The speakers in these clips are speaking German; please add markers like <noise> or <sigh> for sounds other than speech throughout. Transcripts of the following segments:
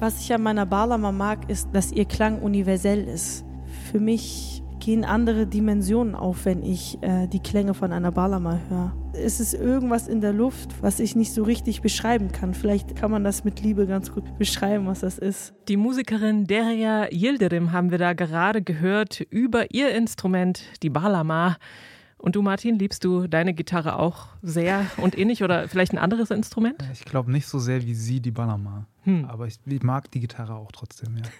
Was ich an meiner Balama mag, ist, dass ihr Klang universell ist. Für mich gehen andere Dimensionen auf, wenn ich äh, die Klänge von einer Balama höre. Es ist irgendwas in der Luft, was ich nicht so richtig beschreiben kann. Vielleicht kann man das mit Liebe ganz gut beschreiben, was das ist. Die Musikerin Derya Yildirim haben wir da gerade gehört über ihr Instrument, die Balama. Und du, Martin, liebst du deine Gitarre auch sehr und ähnlich oder vielleicht ein anderes Instrument? Ich glaube nicht so sehr wie sie die Balama. Hm. Aber ich, ich mag die Gitarre auch trotzdem, ja. <laughs>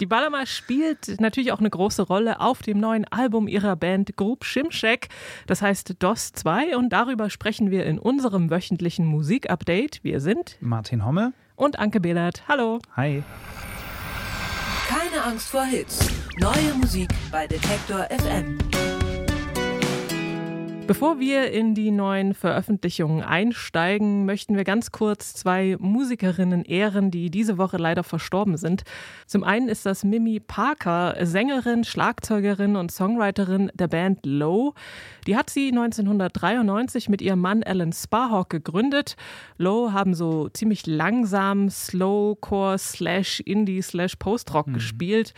Die Balama spielt natürlich auch eine große Rolle auf dem neuen Album ihrer Band Group Shimshek, das heißt DOS 2 und darüber sprechen wir in unserem wöchentlichen Musikupdate. Wir sind Martin Homme und Anke Behlert. Hallo. Hi. Keine Angst vor Hits. Neue Musik bei Detektor FM. Bevor wir in die neuen Veröffentlichungen einsteigen, möchten wir ganz kurz zwei Musikerinnen ehren, die diese Woche leider verstorben sind. Zum einen ist das Mimi Parker, Sängerin, Schlagzeugerin und Songwriterin der Band Low. Die hat sie 1993 mit ihrem Mann Alan Sparhawk gegründet. Low haben so ziemlich langsam Slowcore slash Indie slash Postrock mhm. gespielt.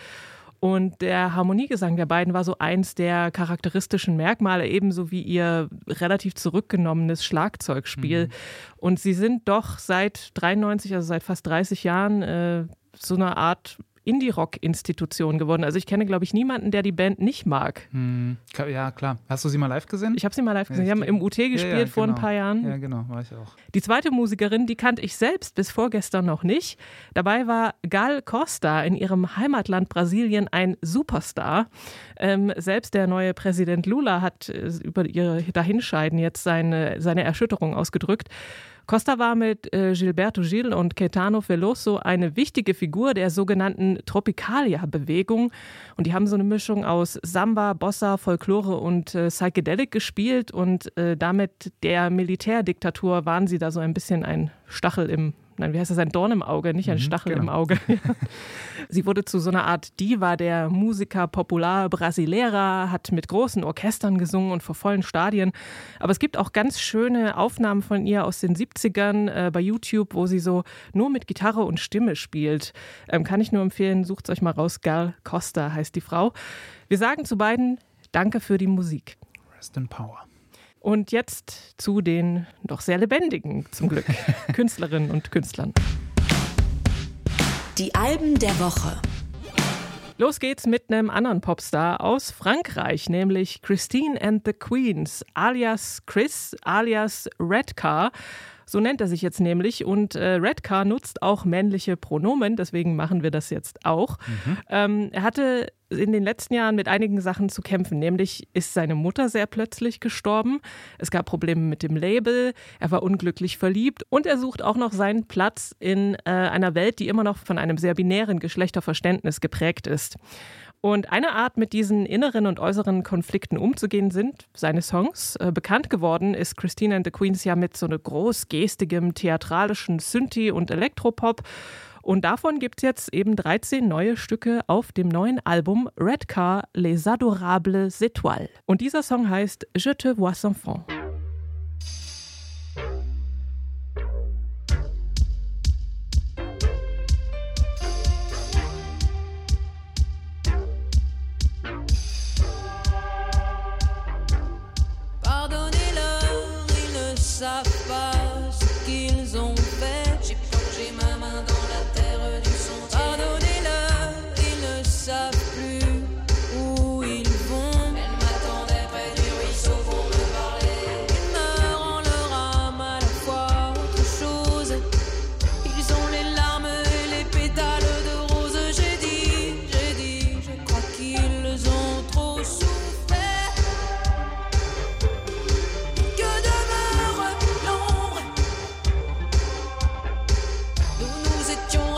Und der Harmoniegesang der beiden war so eins der charakteristischen Merkmale, ebenso wie ihr relativ zurückgenommenes Schlagzeugspiel. Mhm. Und sie sind doch seit 93, also seit fast 30 Jahren, äh, so eine Art Indie-Rock-Institution geworden. Also ich kenne, glaube ich, niemanden, der die Band nicht mag. Hm, ja, klar. Hast du sie mal live gesehen? Ich habe sie mal live gesehen. Ja, sie haben im UT gespielt ja, ja, vor genau. ein paar Jahren. Ja, genau, war ich auch. Die zweite Musikerin, die kannte ich selbst bis vorgestern noch nicht. Dabei war Gal Costa in ihrem Heimatland Brasilien ein Superstar. Ähm, selbst der neue Präsident Lula hat äh, über ihr Dahinscheiden jetzt seine, seine Erschütterung ausgedrückt. Costa war mit äh, Gilberto Gil und Caetano Veloso eine wichtige Figur der sogenannten Tropicalia-Bewegung. Und die haben so eine Mischung aus Samba, Bossa, Folklore und äh, Psychedelic gespielt. Und äh, damit der Militärdiktatur waren sie da so ein bisschen ein Stachel im nein, wie heißt das, ein Dorn im Auge, nicht ein mhm, Stachel genau. im Auge. <laughs> Sie wurde zu so einer Art Diva der Musiker Popular Brasilera, hat mit großen Orchestern gesungen und vor vollen Stadien. Aber es gibt auch ganz schöne Aufnahmen von ihr aus den 70ern äh, bei YouTube, wo sie so nur mit Gitarre und Stimme spielt. Ähm, kann ich nur empfehlen, sucht es euch mal raus. Gal Costa heißt die Frau. Wir sagen zu beiden Danke für die Musik. Rest in Power. Und jetzt zu den doch sehr lebendigen, zum Glück, <laughs> Künstlerinnen und Künstlern. Die Alben der Woche. Los geht's mit einem anderen Popstar aus Frankreich, nämlich Christine and the Queens, alias Chris, alias Redcar. So nennt er sich jetzt nämlich. Und äh, Redcar nutzt auch männliche Pronomen, deswegen machen wir das jetzt auch. Mhm. Ähm, er hatte in den letzten Jahren mit einigen Sachen zu kämpfen. Nämlich ist seine Mutter sehr plötzlich gestorben. Es gab Probleme mit dem Label. Er war unglücklich verliebt und er sucht auch noch seinen Platz in äh, einer Welt, die immer noch von einem sehr binären Geschlechterverständnis geprägt ist. Und eine Art, mit diesen inneren und äußeren Konflikten umzugehen, sind seine Songs. Äh, bekannt geworden ist Christina and the Queens ja mit so einem großgestigem, theatralischen Synthi- und Elektropop. Und davon gibt es jetzt eben 13 neue Stücke auf dem neuen Album Red Car Les Adorables Étoiles. Und dieser Song heißt Je te vois enfant.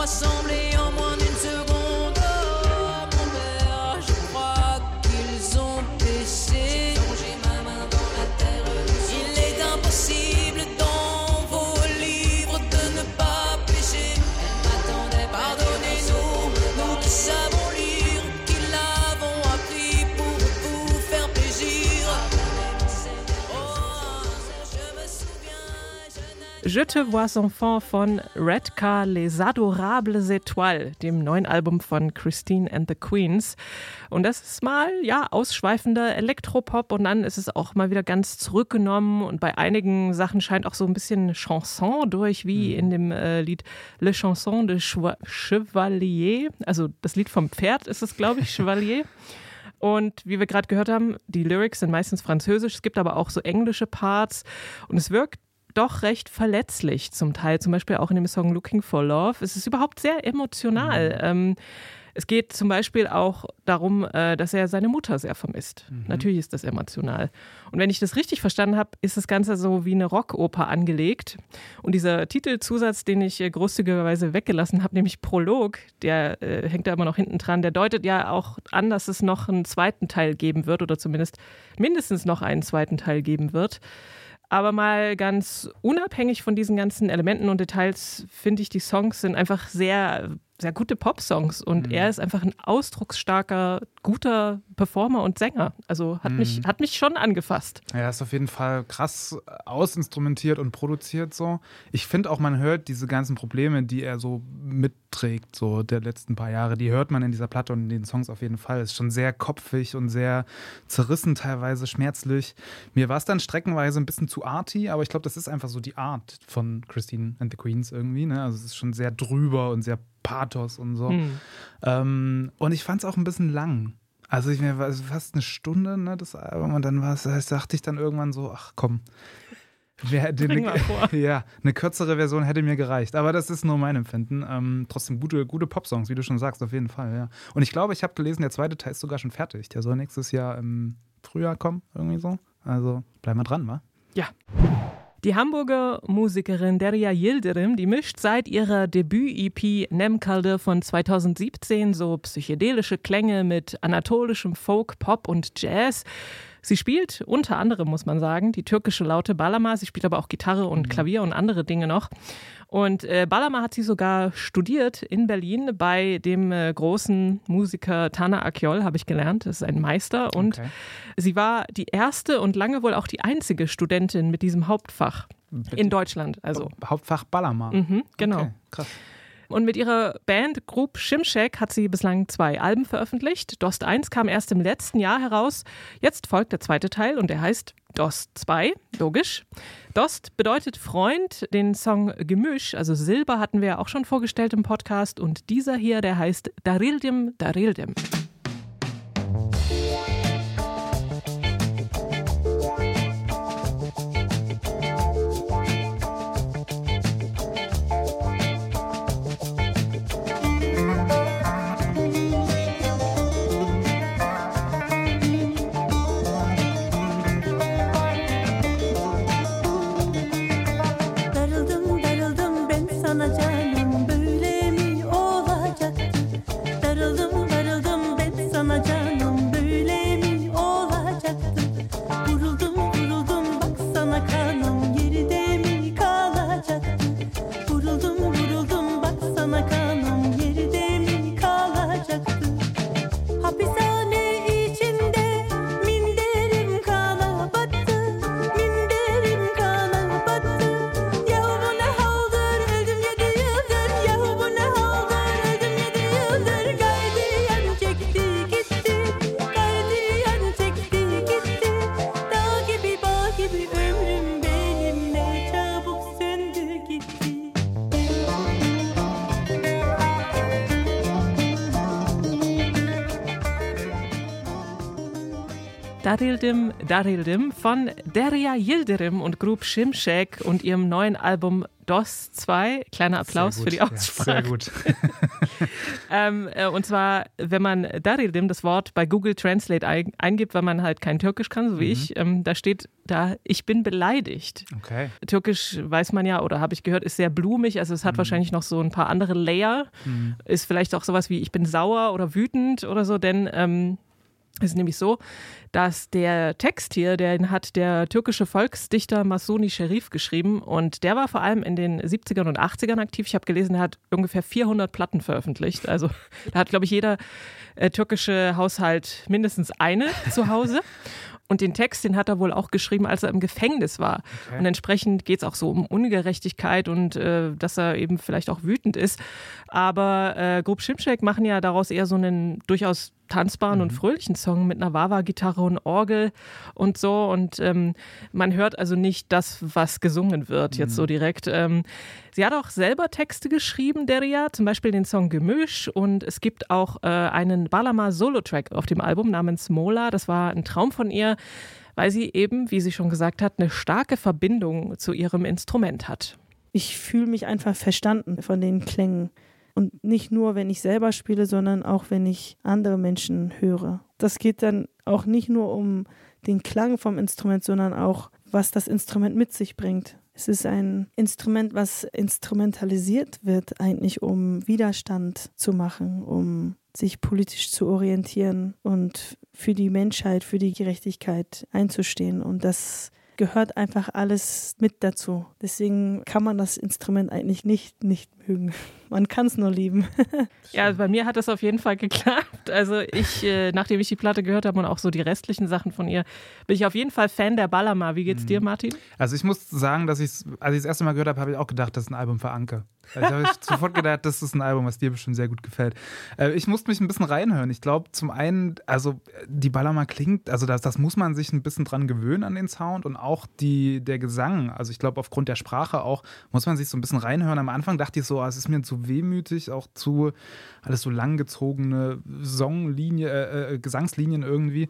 rassembler Je te vois enfant von Redcar Les Adorables Étoiles, dem neuen Album von Christine and the Queens. Und das ist mal, ja, ausschweifender Elektropop und dann ist es auch mal wieder ganz zurückgenommen und bei einigen Sachen scheint auch so ein bisschen Chanson durch, wie mhm. in dem äh, Lied Le Chanson de Chevalier. Also das Lied vom Pferd ist es, glaube ich, Chevalier. <laughs> Und wie wir gerade gehört haben, die Lyrics sind meistens französisch, es gibt aber auch so englische Parts und es wirkt doch recht verletzlich zum Teil, zum Beispiel auch in dem Song Looking for Love. Es ist überhaupt sehr emotional. Mhm. Ähm, es geht zum Beispiel auch darum, äh, dass er seine Mutter sehr vermisst. Mhm. Natürlich ist das emotional. Und wenn ich das richtig verstanden habe, ist das Ganze so wie eine Rockoper angelegt. Und dieser Titelzusatz, den ich äh, großzügigerweise weggelassen habe, nämlich Prolog, der äh, hängt da immer noch hinten dran, der deutet ja auch an, dass es noch einen zweiten Teil geben wird oder zumindest mindestens noch einen zweiten Teil geben wird. Aber mal ganz unabhängig von diesen ganzen Elementen und Details finde ich, die Songs sind einfach sehr sehr gute Popsongs und mhm. er ist einfach ein ausdrucksstarker, guter Performer und Sänger. Also hat, mhm. mich, hat mich schon angefasst. Ja, er ist auf jeden Fall krass ausinstrumentiert und produziert so. Ich finde auch, man hört diese ganzen Probleme, die er so mitträgt, so der letzten paar Jahre, die hört man in dieser Platte und in den Songs auf jeden Fall. Ist schon sehr kopfig und sehr zerrissen, teilweise schmerzlich. Mir war es dann streckenweise ein bisschen zu arty, aber ich glaube, das ist einfach so die Art von Christine and the Queens irgendwie. Ne? Also es ist schon sehr drüber und sehr Pathos und so. Mhm. Ähm, und ich fand es auch ein bisschen lang. Also ich mir war fast eine Stunde, ne, das Album, und dann war es, das dachte ich dann irgendwann so, ach komm. Wer, eine, <laughs> ja, eine kürzere Version hätte mir gereicht. Aber das ist nur mein Empfinden. Ähm, trotzdem gute, gute Popsongs, wie du schon sagst, auf jeden Fall, ja. Und ich glaube, ich habe gelesen, der zweite Teil ist sogar schon fertig. Der soll nächstes Jahr im Frühjahr kommen, irgendwie so. Also bleib mal dran, wa? Ja. Die Hamburger Musikerin Derya Yildirim, die mischt seit ihrer Debüt-EP Nemkalde von 2017 so psychedelische Klänge mit anatolischem Folk, Pop und Jazz. Sie spielt unter anderem, muss man sagen, die türkische Laute Balama. Sie spielt aber auch Gitarre und mhm. Klavier und andere Dinge noch. Und äh, Balama hat sie sogar studiert in Berlin bei dem äh, großen Musiker Tana Akyol, habe ich gelernt. Das ist ein Meister. Und okay. sie war die erste und lange wohl auch die einzige Studentin mit diesem Hauptfach Bitte? in Deutschland. Also Hauptfach Balama. Mhm, genau. Okay, krass. Und mit ihrer Band Group Shimshek hat sie bislang zwei Alben veröffentlicht. Dost 1 kam erst im letzten Jahr heraus. Jetzt folgt der zweite Teil und der heißt Dost 2, logisch. Dost bedeutet Freund, den Song Gemisch, also Silber hatten wir ja auch schon vorgestellt im Podcast und dieser hier, der heißt Darildim Darildim. Darildim Darildim von Derya Yildirim und Group Shimshek und ihrem neuen Album DOS 2. Kleiner Applaus für die Aussprache. Ja, sehr gut. <laughs> ähm, äh, und zwar, wenn man Darildim, das Wort bei Google Translate ein, eingibt, weil man halt kein Türkisch kann, so wie mhm. ich, ähm, da steht da, ich bin beleidigt. Okay. Türkisch weiß man ja, oder habe ich gehört, ist sehr blumig, also es hat mhm. wahrscheinlich noch so ein paar andere Layer. Mhm. Ist vielleicht auch sowas wie, ich bin sauer oder wütend oder so, denn ähm, es ist nämlich so, dass der Text hier, den hat der türkische Volksdichter Masoni Sherif geschrieben und der war vor allem in den 70ern und 80ern aktiv. Ich habe gelesen, er hat ungefähr 400 Platten veröffentlicht. Also <laughs> da hat, glaube ich, jeder äh, türkische Haushalt mindestens eine <laughs> zu Hause. Und den Text, den hat er wohl auch geschrieben, als er im Gefängnis war. Okay. Und entsprechend geht es auch so um Ungerechtigkeit und äh, dass er eben vielleicht auch wütend ist. Aber äh, Grupp Schimschek machen ja daraus eher so einen durchaus tanzbaren mhm. und fröhlichen Song mit einer Wawa-Gitarre und Orgel und so. Und ähm, man hört also nicht das, was gesungen wird, mhm. jetzt so direkt. Ähm, sie hat auch selber Texte geschrieben, Deria, zum Beispiel den Song Gemisch. Und es gibt auch äh, einen Balama-Solo-Track auf dem Album namens Mola. Das war ein Traum von ihr, weil sie eben, wie sie schon gesagt hat, eine starke Verbindung zu ihrem Instrument hat. Ich fühle mich einfach verstanden von den Klängen. Und nicht nur, wenn ich selber spiele, sondern auch, wenn ich andere Menschen höre. Das geht dann auch nicht nur um den Klang vom Instrument, sondern auch, was das Instrument mit sich bringt. Es ist ein Instrument, was instrumentalisiert wird, eigentlich um Widerstand zu machen, um sich politisch zu orientieren und für die Menschheit, für die Gerechtigkeit einzustehen. Und das gehört einfach alles mit dazu. Deswegen kann man das Instrument eigentlich nicht nicht mögen. <laughs> Man kann es nur lieben. <laughs> ja, also bei mir hat das auf jeden Fall geklappt. Also ich, äh, nachdem ich die Platte gehört habe und auch so die restlichen Sachen von ihr, bin ich auf jeden Fall Fan der Ballerma. Wie geht's mhm. dir, Martin? Also ich muss sagen, dass ich als ich das erste Mal gehört habe, habe ich auch gedacht, das ist ein Album für Anke. Also habe ich sofort gedacht, das ist ein Album, was dir bestimmt sehr gut gefällt. Äh, ich musste mich ein bisschen reinhören. Ich glaube, zum einen, also die Ballerma klingt, also das, das muss man sich ein bisschen dran gewöhnen an den Sound und auch die, der Gesang. Also ich glaube, aufgrund der Sprache auch muss man sich so ein bisschen reinhören. Am Anfang dachte ich so, ah, es ist mir zu wehmütig, auch zu alles so langgezogene Songlinie, äh, äh, Gesangslinien irgendwie.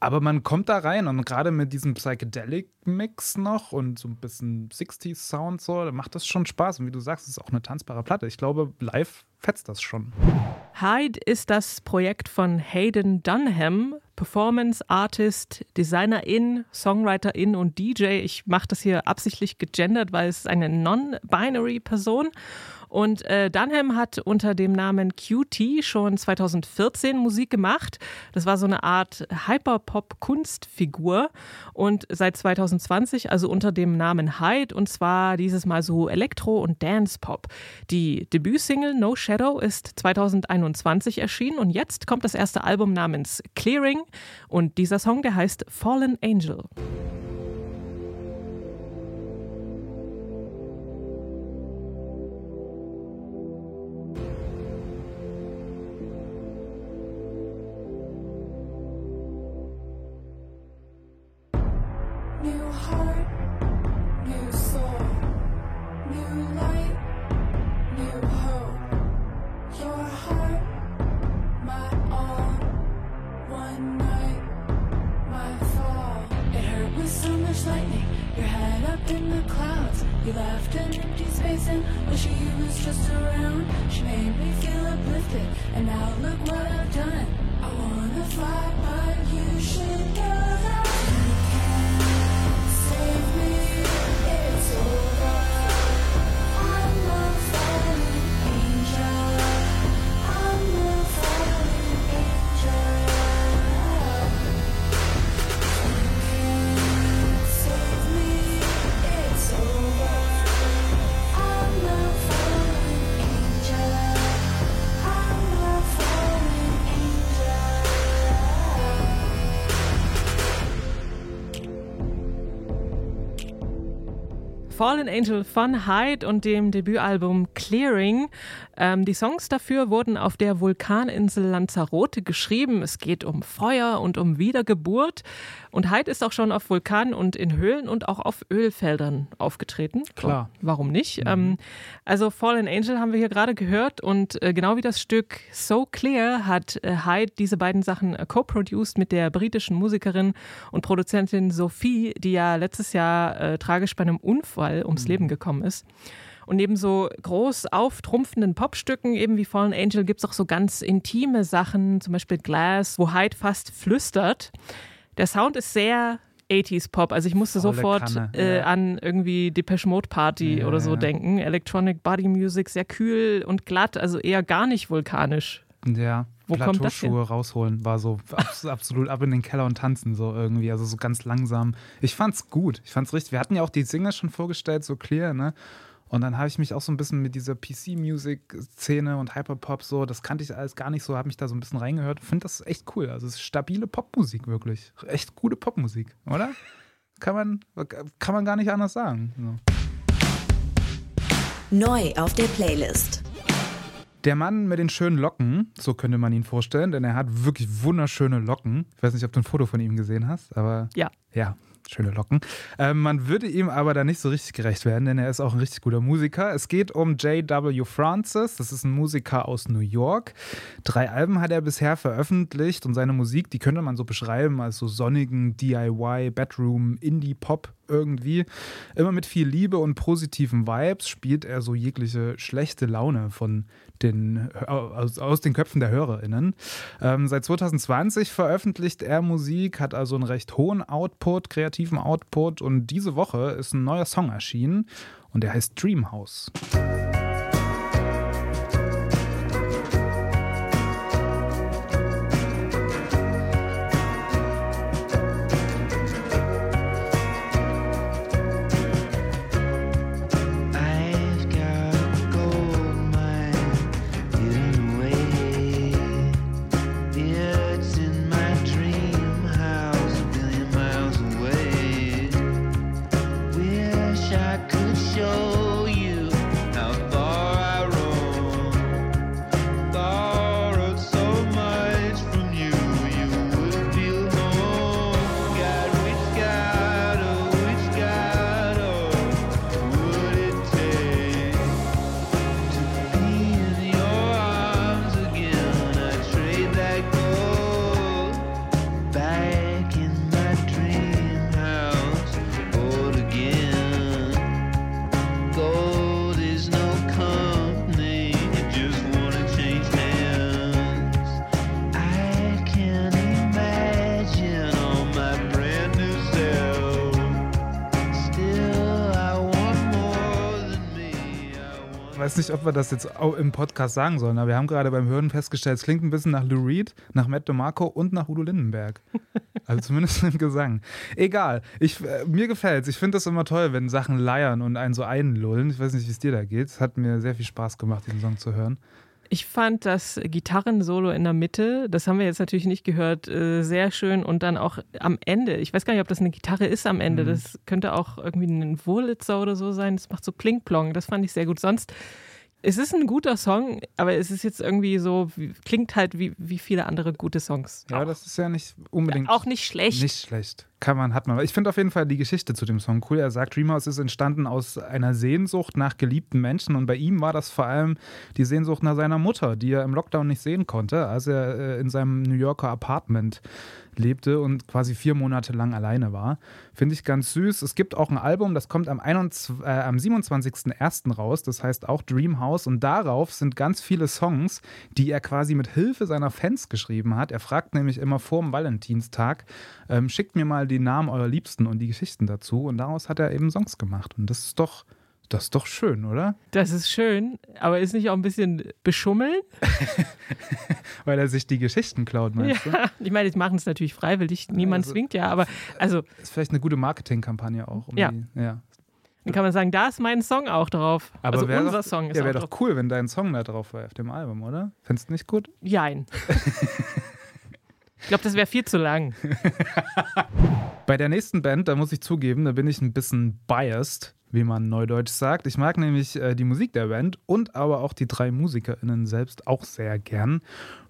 Aber man kommt da rein und gerade mit diesem Psychedelic-Mix noch und so ein bisschen 60s-Sound so, da macht das schon Spaß. Und wie du sagst, ist auch eine tanzbare Platte. Ich glaube, live fetzt das schon. Hyde ist das Projekt von Hayden Dunham, Performance Artist, Designerin, Songwriterin und DJ. Ich mache das hier absichtlich gegendert, weil es ist eine non-binary Person und äh, Dunham hat unter dem Namen QT schon 2014 Musik gemacht. Das war so eine Art Hyperpop-Kunstfigur. Und seit 2020 also unter dem Namen Hyde und zwar dieses Mal so Elektro- und Dance-Pop. Die Debütsingle No Shadow ist 2021 erschienen und jetzt kommt das erste Album namens Clearing und dieser Song, der heißt Fallen Angel. Fallen Angel von Hyde und dem Debütalbum Clearing. Ähm, die Songs dafür wurden auf der Vulkaninsel Lanzarote geschrieben. Es geht um Feuer und um Wiedergeburt. Und Hyde ist auch schon auf Vulkanen und in Höhlen und auch auf Ölfeldern aufgetreten. Klar. Warum nicht? Mhm. Ähm, also Fallen Angel haben wir hier gerade gehört und äh, genau wie das Stück So Clear hat äh, Hyde diese beiden Sachen äh, co-produced mit der britischen Musikerin und Produzentin Sophie, die ja letztes Jahr äh, tragisch bei einem Unfall ums mhm. Leben gekommen ist. Und neben so groß auftrumpfenden Popstücken, eben wie Fallen Angel, gibt es auch so ganz intime Sachen, zum Beispiel Glass, wo Hyde fast flüstert. Der Sound ist sehr 80s Pop. Also ich musste Volle sofort äh, an irgendwie Depeche Mode Party ja, oder so ja. denken. Electronic Body Music, sehr kühl und glatt, also eher gar nicht vulkanisch. Ja. Wo kommt das hin? rausholen war so <laughs> absolut ab in den Keller und tanzen so irgendwie, also so ganz langsam. Ich fand's gut, ich fand's richtig. Wir hatten ja auch die Single schon vorgestellt, so clear, ne? Und dann habe ich mich auch so ein bisschen mit dieser PC-Music-Szene und Hyperpop so, das kannte ich alles gar nicht so, habe mich da so ein bisschen reingehört. Finde das echt cool. Also es ist stabile Popmusik wirklich. Echt gute Popmusik, oder? Kann man, kann man gar nicht anders sagen. So. Neu auf der Playlist. Der Mann mit den schönen Locken, so könnte man ihn vorstellen, denn er hat wirklich wunderschöne Locken. Ich weiß nicht, ob du ein Foto von ihm gesehen hast, aber Ja. ja, schöne Locken. Ähm, man würde ihm aber da nicht so richtig gerecht werden, denn er ist auch ein richtig guter Musiker. Es geht um J.W. Francis. Das ist ein Musiker aus New York. Drei Alben hat er bisher veröffentlicht und seine Musik, die könnte man so beschreiben als so sonnigen DIY, Bedroom, Indie-Pop irgendwie. Immer mit viel Liebe und positiven Vibes spielt er so jegliche schlechte Laune von den, aus, aus den Köpfen der HörerInnen. Ähm, seit 2020 veröffentlicht er Musik, hat also einen recht hohen Output, kreativen Output und diese Woche ist ein neuer Song erschienen und der heißt Dreamhouse. I've nicht, ob wir das jetzt auch im Podcast sagen sollen, aber wir haben gerade beim Hören festgestellt, es klingt ein bisschen nach Lou Reed, nach Matt DeMarco und nach Udo Lindenberg. <laughs> Also zumindest im Gesang. Egal. Ich, äh, mir gefällt's. Ich finde das immer toll, wenn Sachen leiern und einen so einlullen. Ich weiß nicht, wie es dir da geht. Es hat mir sehr viel Spaß gemacht, diesen Song zu hören. Ich fand das Gitarrensolo in der Mitte, das haben wir jetzt natürlich nicht gehört, äh, sehr schön und dann auch am Ende. Ich weiß gar nicht, ob das eine Gitarre ist am Ende. Mhm. Das könnte auch irgendwie ein Wurlitzer oder so sein. Das macht so Klingplong. Das fand ich sehr gut. Sonst, es ist ein guter Song, aber es ist jetzt irgendwie so, wie, klingt halt wie, wie viele andere gute Songs. Ja, auch. das ist ja nicht unbedingt. auch nicht schlecht. Nicht schlecht. Kann man, hat man. Ich finde auf jeden Fall die Geschichte zu dem Song cool. Er sagt, Dreamhouse ist entstanden aus einer Sehnsucht nach geliebten Menschen und bei ihm war das vor allem die Sehnsucht nach seiner Mutter, die er im Lockdown nicht sehen konnte, als er äh, in seinem New Yorker Apartment lebte und quasi vier Monate lang alleine war. Finde ich ganz süß. Es gibt auch ein Album, das kommt am, 21, äh, am 27.01. raus, das heißt auch Dreamhouse und darauf sind ganz viele Songs, die er quasi mit Hilfe seiner Fans geschrieben hat. Er fragt nämlich immer vor dem Valentinstag, ähm, schickt mir mal die Namen eurer Liebsten und die Geschichten dazu und daraus hat er eben Songs gemacht und das ist doch, das ist doch schön, oder? Das ist schön, aber ist nicht auch ein bisschen beschummeln? <laughs> Weil er sich die Geschichten klaut, meinst du? Ja, ich meine, die machen es natürlich freiwillig, niemand Also- zwingt ja, aber also Ist vielleicht eine gute Marketingkampagne auch. Um Ja. Die, ja. dann kann man sagen, da ist mein Song auch drauf. Aber also wär unser doch, Song ist ja, auch wäre drauf. doch cool, wenn dein Song da drauf wäre auf dem Album, oder? Findest du nicht gut? Jein. <laughs> ich glaube, das wäre viel zu lang. <laughs> Bei der nächsten Band, da muss ich zugeben, da bin ich ein bisschen biased, wie man neudeutsch sagt. Ich mag nämlich äh, die Musik der Band und aber auch die drei MusikerInnen selbst auch sehr gern.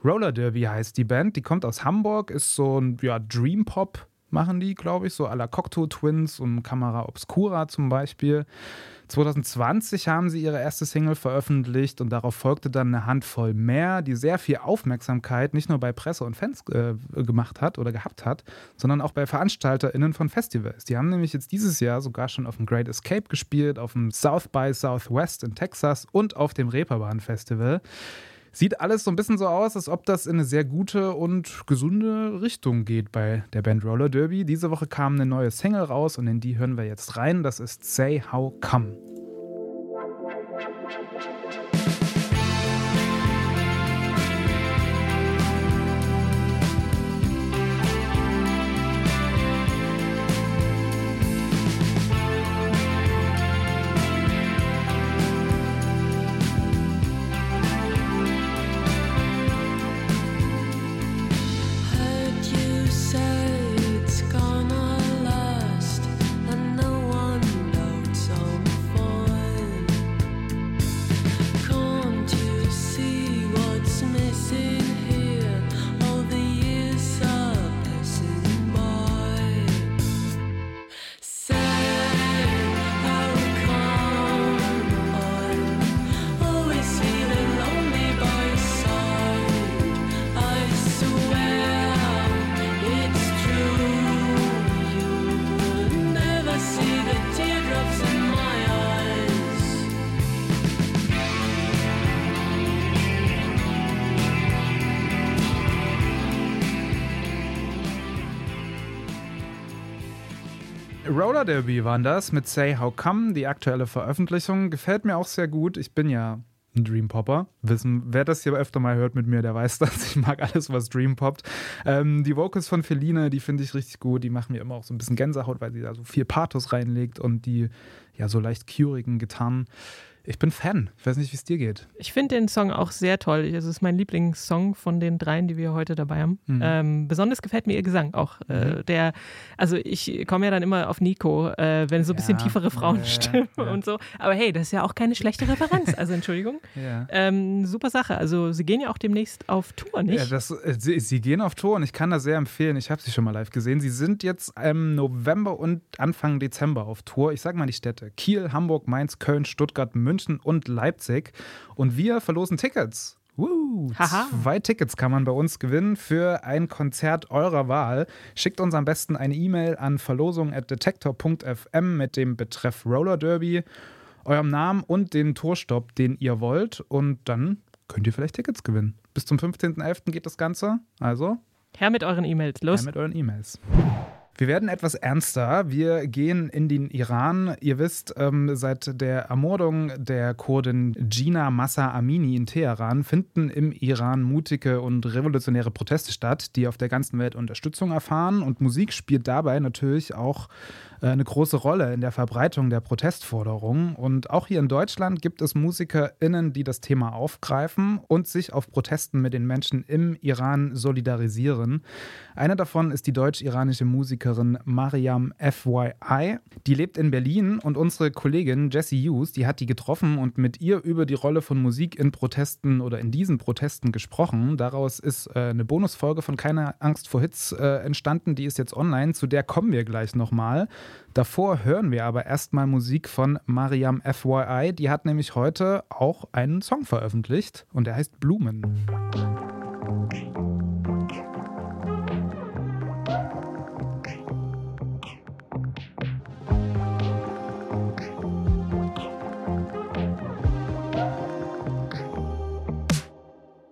Roller Derby heißt die Band, die kommt aus Hamburg, ist so ein ja, Dream Pop, machen die, glaube ich, so à la Cocteau Twins und Camera Obscura zum Beispiel. 2020 haben sie ihre erste Single veröffentlicht und darauf folgte dann eine Handvoll mehr, die sehr viel Aufmerksamkeit nicht nur bei Presse und Fans äh, gemacht hat oder gehabt hat, sondern auch bei VeranstalterInnen von Festivals. Die haben nämlich jetzt dieses Jahr sogar schon auf dem Great Escape gespielt, auf dem South by Southwest in Texas und auf dem Reeperbahn Festival. Sieht alles so ein bisschen so aus, als ob das in eine sehr gute und gesunde Richtung geht bei der Band Roller Derby. Diese Woche kam eine neue Single raus und in die hören wir jetzt rein. Das ist Say How Come. Roller Derby waren das mit Say How Come, die aktuelle Veröffentlichung. Gefällt mir auch sehr gut. Ich bin ja ein Dream Popper. Wissen, wer das hier öfter mal hört mit mir, der weiß <laughs> das. Ich mag alles, was Dream poppt. Ähm, die Vocals von Feline, die finde ich richtig gut. Die machen mir immer auch so ein bisschen Gänsehaut, weil sie da so viel Pathos reinlegt und die ja so leicht curigen Gitarren. Ich bin Fan. Ich weiß nicht, wie es dir geht. Ich finde den Song auch sehr toll. Es ist mein Lieblingssong von den dreien, die wir heute dabei haben. Mhm. Ähm, besonders gefällt mir ihr Gesang auch. Äh, der, also ich komme ja dann immer auf Nico, äh, wenn so ein bisschen Ja, tiefere Frauenstimmen ja, ja. und so. Aber hey, das ist ja auch keine schlechte Referenz. Also Entschuldigung. <laughs> Ähm, super Sache. Also sie gehen ja auch demnächst auf Tour, nicht? Ja, das, äh, sie, sie gehen auf Tour und ich kann das sehr empfehlen. Ich habe sie schon mal live gesehen. Sie sind jetzt im November und Anfang Dezember auf Tour. Ich sage mal die Städte: Kiel, Hamburg, Mainz, Köln, Stuttgart, München und Leipzig. Und wir verlosen Tickets. Woo, zwei Tickets kann man bei uns gewinnen für ein Konzert eurer Wahl. Schickt uns am besten eine E-Mail an verlosung.detektor.fm mit dem Betreff Roller Derby, eurem Namen und den Tourstopp, den ihr wollt. Und dann könnt ihr vielleicht Tickets gewinnen. Bis zum 15.11. geht das Ganze. Also, Her mit euren E-Mails. Los. her mit euren E-Mails. Wir werden etwas ernster. Wir gehen in den Iran. Ihr wisst, ähm, seit der Ermordung der Kurdin Gina Massa Amini in Teheran finden im Iran mutige und revolutionäre Proteste statt, die auf der ganzen Welt Unterstützung erfahren. Und Musik spielt dabei natürlich auch eine große Rolle in der Verbreitung der Protestforderungen. Und auch hier in Deutschland gibt es MusikerInnen, die das Thema aufgreifen und sich auf Protesten mit den Menschen im Iran solidarisieren. Eine davon ist die deutsch-iranische Musikerin Mariam FYI. Die lebt in Berlin und unsere Kollegin Jessie Hughes, die hat die getroffen und mit ihr über die Rolle von Musik in Protesten oder in diesen Protesten gesprochen. Daraus ist äh, eine Bonusfolge von Keine Angst vor Hits äh, entstanden, die ist jetzt online, zu der kommen wir gleich nochmal. Davor hören wir aber erstmal Musik von Mariam FYI. Die hat nämlich heute auch einen Song veröffentlicht und der heißt Blumen.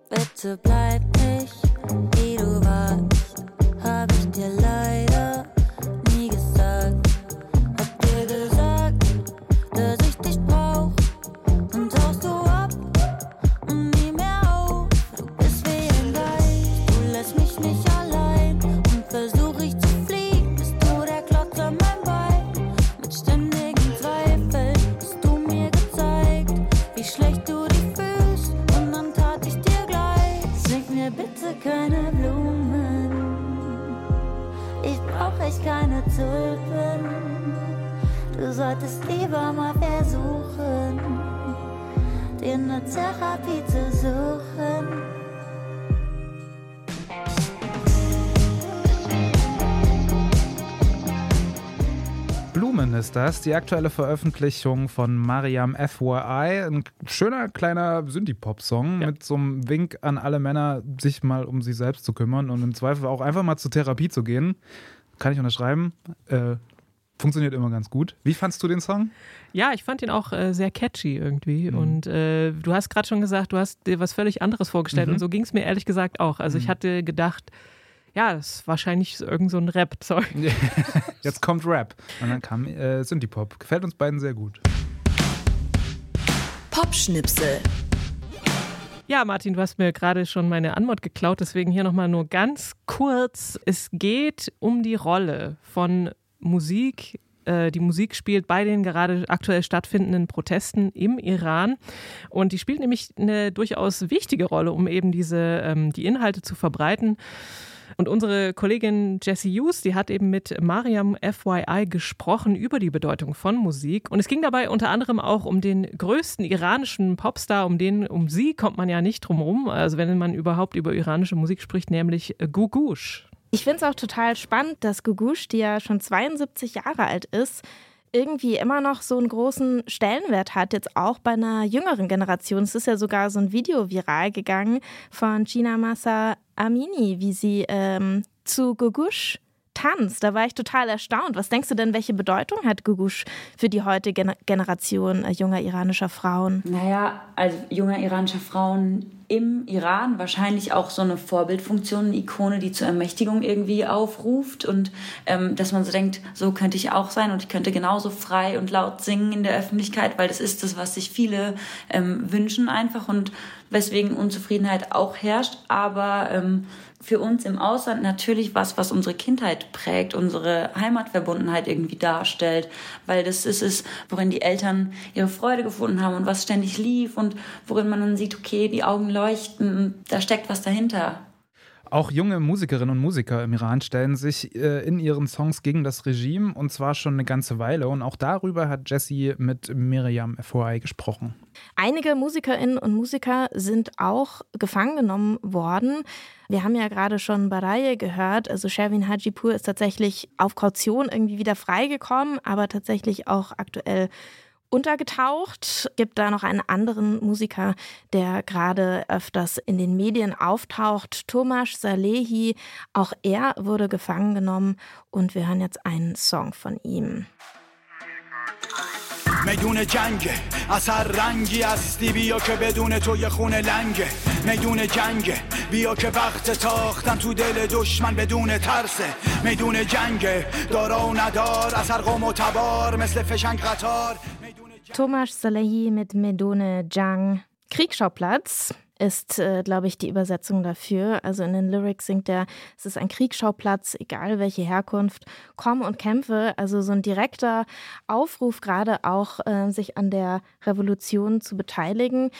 Bitte bleib ist das, die aktuelle Veröffentlichung von Mariam FYI. Ein schöner kleiner Synthie-Pop-Song Ja. mit so einem Wink an alle Männer, sich mal um sich selbst zu kümmern und im Zweifel auch einfach mal zur Therapie zu gehen. Kann ich unterschreiben. Äh, funktioniert immer ganz gut. Wie fandst du den Song? Ja, ich fand ihn auch äh, sehr catchy irgendwie. Mhm. Und äh, du hast gerade schon gesagt, du hast dir was völlig anderes vorgestellt. Mhm. Und so ging es mir ehrlich gesagt auch. Also ich hatte gedacht, ja, das ist wahrscheinlich irgend so ein Rap-Zeug. <laughs> Jetzt kommt Rap. Und dann kam äh, Synthie-Pop. Gefällt uns beiden sehr gut. Popschnipsel. Ja, Martin, du hast mir gerade schon meine Antwort geklaut, deswegen hier nochmal nur ganz kurz. Es geht um die Rolle von Musik. äh, Die Musik spielt bei den gerade aktuell stattfindenden Protesten im Iran. Und die spielt nämlich eine durchaus wichtige Rolle, um eben diese, ähm, die Inhalte zu verbreiten. Und unsere Kollegin Jessie Hughes, die hat eben mit Mariam FYI gesprochen über die Bedeutung von Musik. Und es ging dabei unter anderem auch um den größten iranischen Popstar, um den, um sie kommt man ja nicht drum rum. Also wenn man überhaupt über iranische Musik spricht, nämlich Gugush. Ich finde es auch total spannend, dass Gugush, die ja schon 72 Jahre alt ist, irgendwie immer noch so einen großen Stellenwert hat, jetzt auch bei einer jüngeren Generation. Es ist ja sogar so ein Video viral gegangen von Gina Massa Amini, wie sie ähm, zu Gugush tanzt. Da war ich total erstaunt. Was denkst du denn, welche Bedeutung hat Gugush für die heutige Gener- Generation äh, junger iranischer Frauen? Naja, also junger iranischer Frauen im Iran wahrscheinlich auch so eine Vorbildfunktion, eine Ikone, die zur Ermächtigung irgendwie aufruft und ähm, dass man so denkt, so könnte ich auch sein und ich könnte genauso frei und laut singen in der Öffentlichkeit, weil das ist das, was sich viele ähm, wünschen einfach und weswegen Unzufriedenheit auch herrscht, aber ähm, für uns im Ausland natürlich was, was unsere Kindheit prägt, unsere Heimatverbundenheit irgendwie darstellt, weil das ist es, worin die Eltern ihre Freude gefunden haben und was ständig lief und worin man dann sieht, okay, die Augen leuchten, da steckt was dahinter. Auch junge Musikerinnen und Musiker im Iran stellen sich äh, in ihren Songs gegen das Regime und zwar schon eine ganze Weile. Und auch darüber hat Jessie mit Miriam FOI gesprochen. Einige Musikerinnen und Musiker sind auch gefangen genommen worden. Wir haben ja gerade schon Baraye gehört. Also Sherwin Hajipur ist tatsächlich auf Kaution irgendwie wieder freigekommen, aber tatsächlich auch aktuell untergetaucht. Gibt da noch einen anderen Musiker, der gerade öfters in den Medien auftaucht, Tomasz Salehi. Auch er wurde gefangen genommen und wir hören jetzt einen Song von ihm. میدون جنگه از هر رنگی هستی بیا که بدون تو یه خونه لنگه میدون جنگه بیا که وقت تاختن تو دل دشمن بدون ترسه میدون جنگه دارا و ندار از هر قوم و تبار مثل فشنگ قطار Tomasz Salehi mit Medone Jang. Kriegsschauplatz ist, äh, glaube ich, die Übersetzung dafür. Also in den Lyrics singt er, es ist ein Kriegsschauplatz, egal welche Herkunft, komm und kämpfe. Also so ein direkter Aufruf, gerade auch äh, sich an der Revolution zu beteiligen.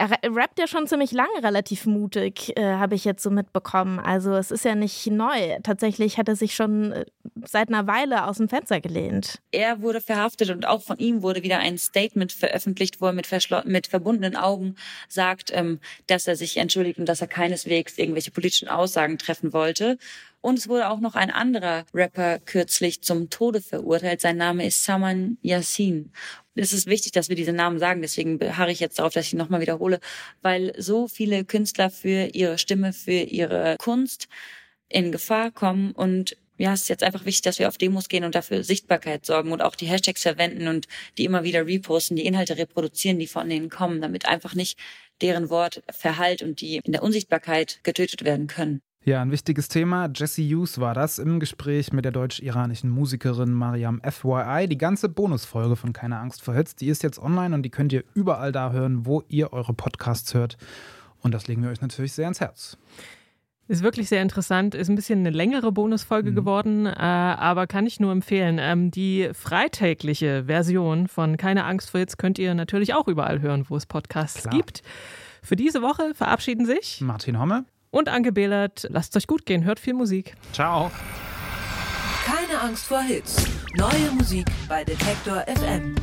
Er ra- rappt ja schon ziemlich lange relativ mutig, äh, habe ich jetzt so mitbekommen. Also es ist ja nicht neu. Tatsächlich hat er sich schon äh, seit einer Weile aus dem Fenster gelehnt. Er wurde verhaftet und auch von ihm wurde wieder ein Statement veröffentlicht, wo er mit, mit verbundenen Augen sagt, ähm, dass er sich entschuldigt und dass er keineswegs irgendwelche politischen Aussagen treffen wollte. Und es wurde auch noch ein anderer Rapper kürzlich zum Tode verurteilt. Sein Name ist Saman Yassin. Es ist wichtig, dass wir diese Namen sagen, deswegen beharre ich jetzt darauf, dass ich ihn nochmal wiederhole, weil so viele Künstler für ihre Stimme, für ihre Kunst in Gefahr kommen und ja, es ist jetzt einfach wichtig, dass wir auf Demos gehen und dafür Sichtbarkeit sorgen und auch die Hashtags verwenden und die immer wieder reposten, die Inhalte reproduzieren, die von denen kommen, damit einfach nicht deren Wort verhallt und die in der Unsichtbarkeit getötet werden können. Ja, ein wichtiges Thema. Jesse Hughes war das im Gespräch mit der deutsch-iranischen Musikerin Mariam FYI. Die ganze Bonusfolge von Keine Angst vor Hits, die ist jetzt online und die könnt ihr überall da hören, wo ihr eure Podcasts hört. Und das legen wir euch natürlich sehr ans Herz. Ist wirklich sehr interessant, ist ein bisschen eine längere Bonusfolge geworden, äh, aber kann ich nur empfehlen. Ähm, die freitägliche Version von Keine Angst vor Hits könnt ihr natürlich auch überall hören, wo es Podcasts Klar. gibt. Für diese Woche verabschieden sich Martin Homme. Und Anke Behlert. Lasst euch gut gehen, hört viel Musik. Ciao. Keine Angst vor Hits. Neue Musik bei Detektor FM.